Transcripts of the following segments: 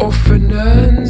offenen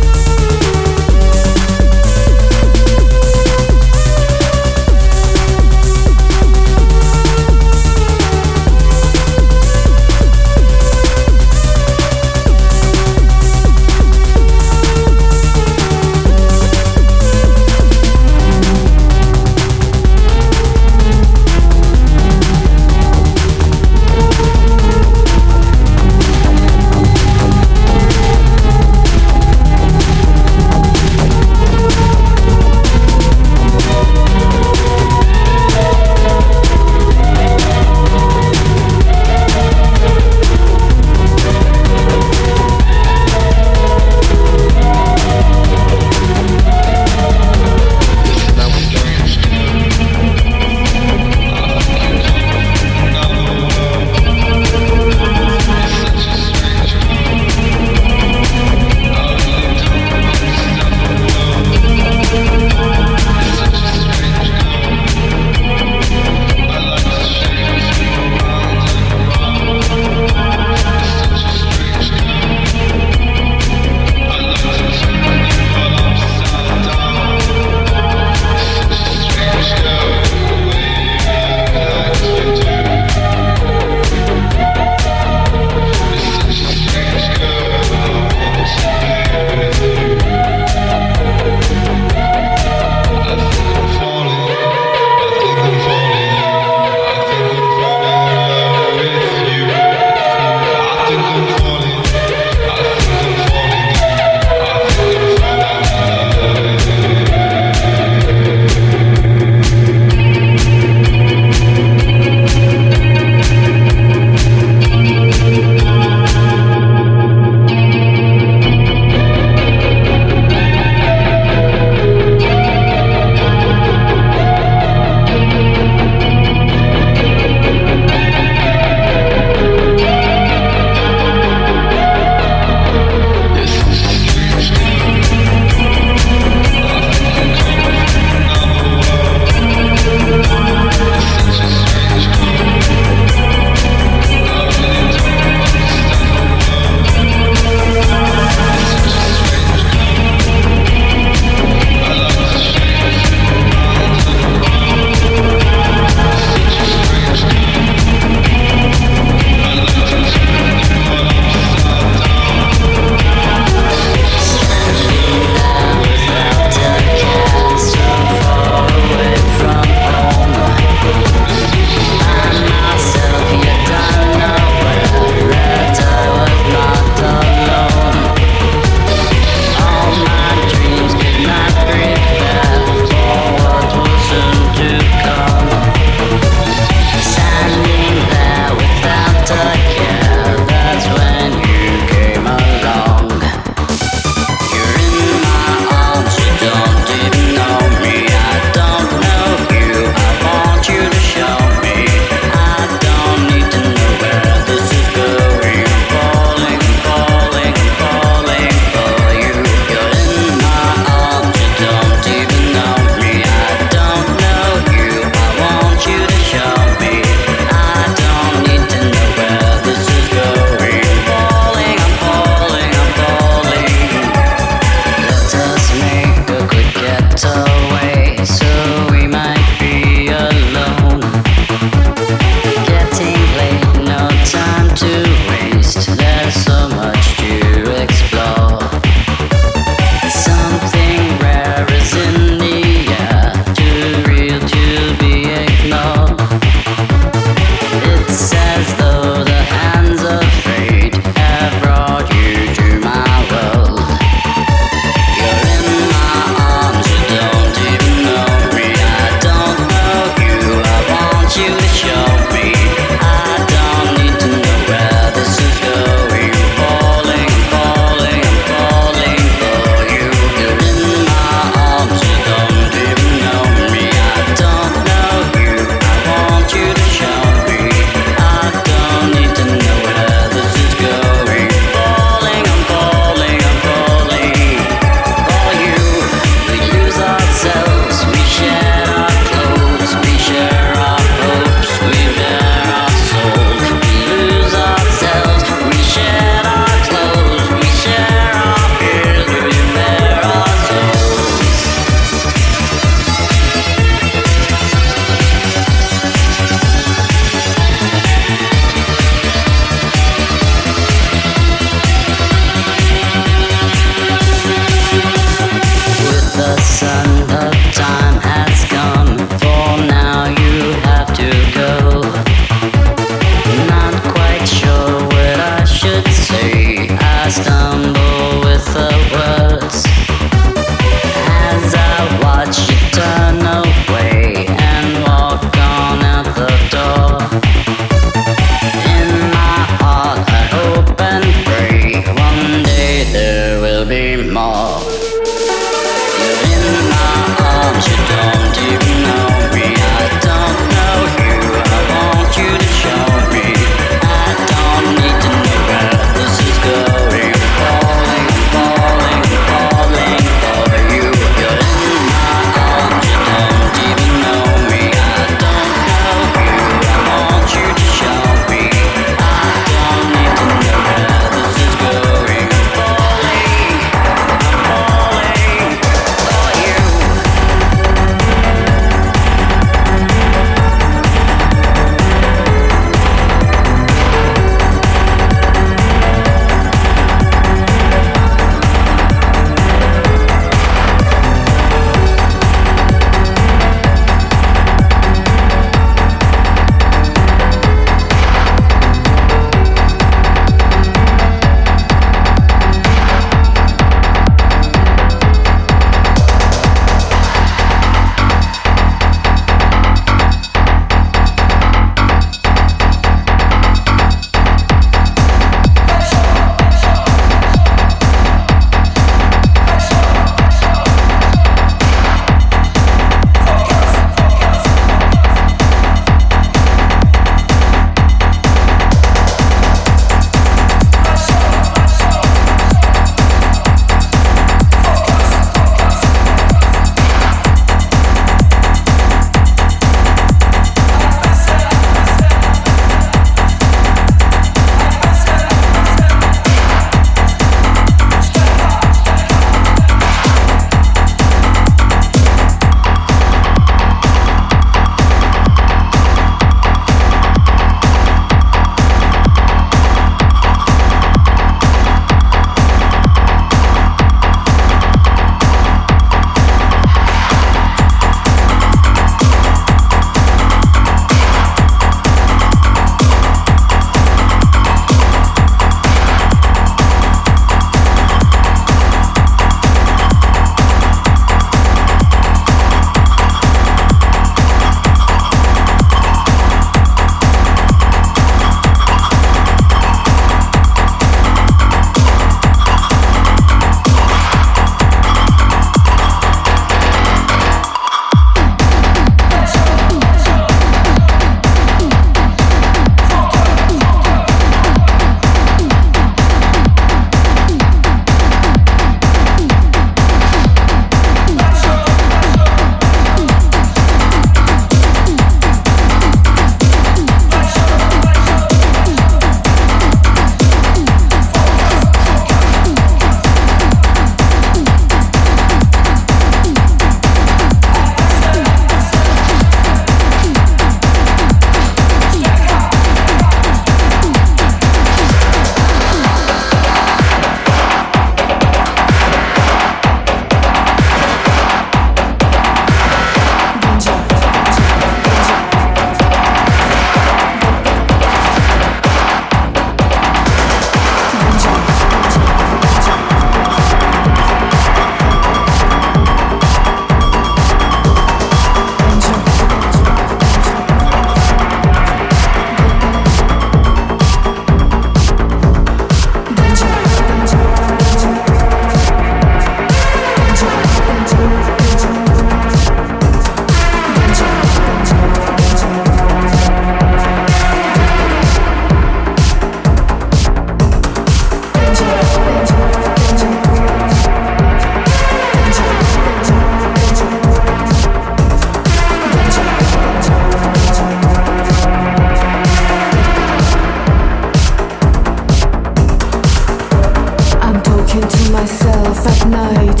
at night.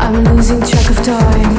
I'm losing track of time.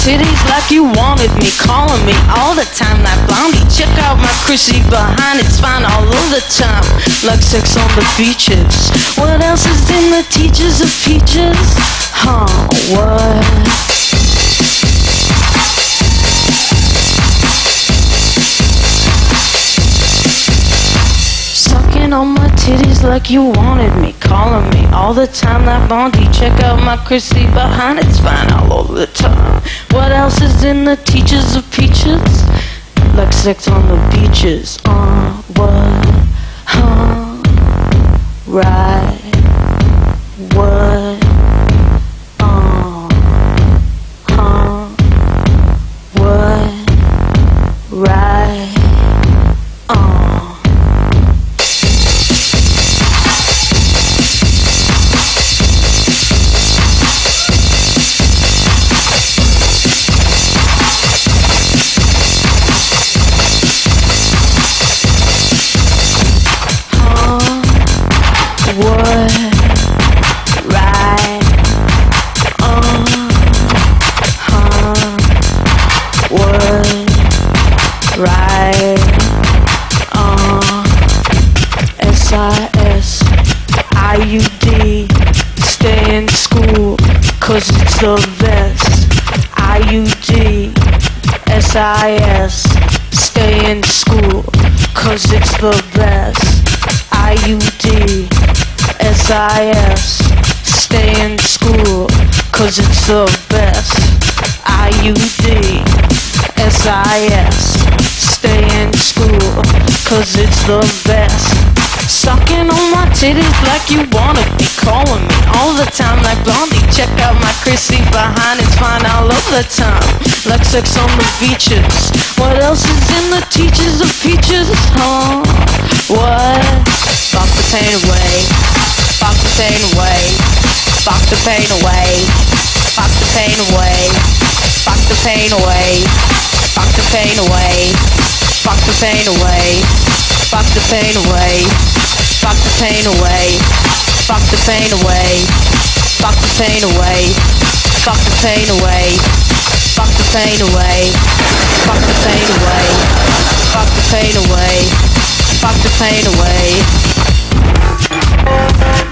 Titties like you wanted me, calling me all the time. That blondie, check out my Chrissy behind, it's fine all of the time. Like sex on the beaches. What else is in the teaches of peaches? Huh, what? Sucking on my titties like you wanted me, calling me all the time. That blondie, check out my Chrissy behind, it's fine all the time. What else is in the teaches of peaches? Like sex on the beaches. Uh, what? Huh? Right. Best. IUD, SIS, stay in school, cause it's the best. IUD, SIS, stay in school, cause it's the best. IUD, SIS, stay in school, cause it's the best. On titties like you wanna be calling me all the time like Blondie. Check out my Chrissy behind, it's fine all of the time. Like sex on the beaches. What else is in the teaches of peaches? Huh? What? Fuck the pain away. Fuck the pain away. Fuck the pain away. Fuck the pain away. Fuck the pain away. Fuck the pain away. Fuck the pain away. Fuck the pain away. Fuck the pain away. Fuck the pain away. Fuck the pain away. Fuck the pain away. Fuck the pain away. Fuck the pain away. Fuck the pain away. Fuck the pain away.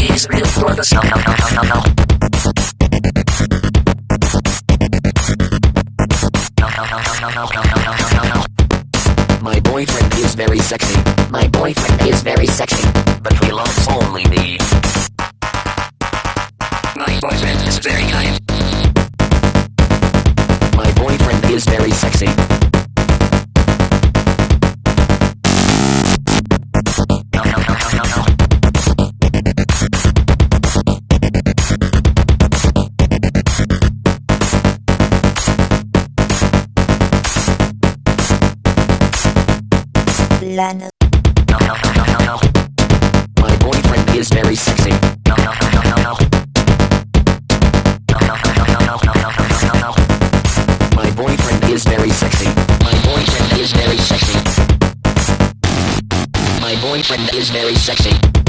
He's no, no, no, no, no, no, no, no, no. My boyfriend is very sexy. My boyfriend is very sexy. But he loves only me. My boyfriend is very kind. My boyfriend is very sexy. No, no, no, no, no. My boyfriend is very sexy. No, no, no, no, no. My boyfriend is very sexy. My boyfriend is very sexy. My boyfriend is very sexy.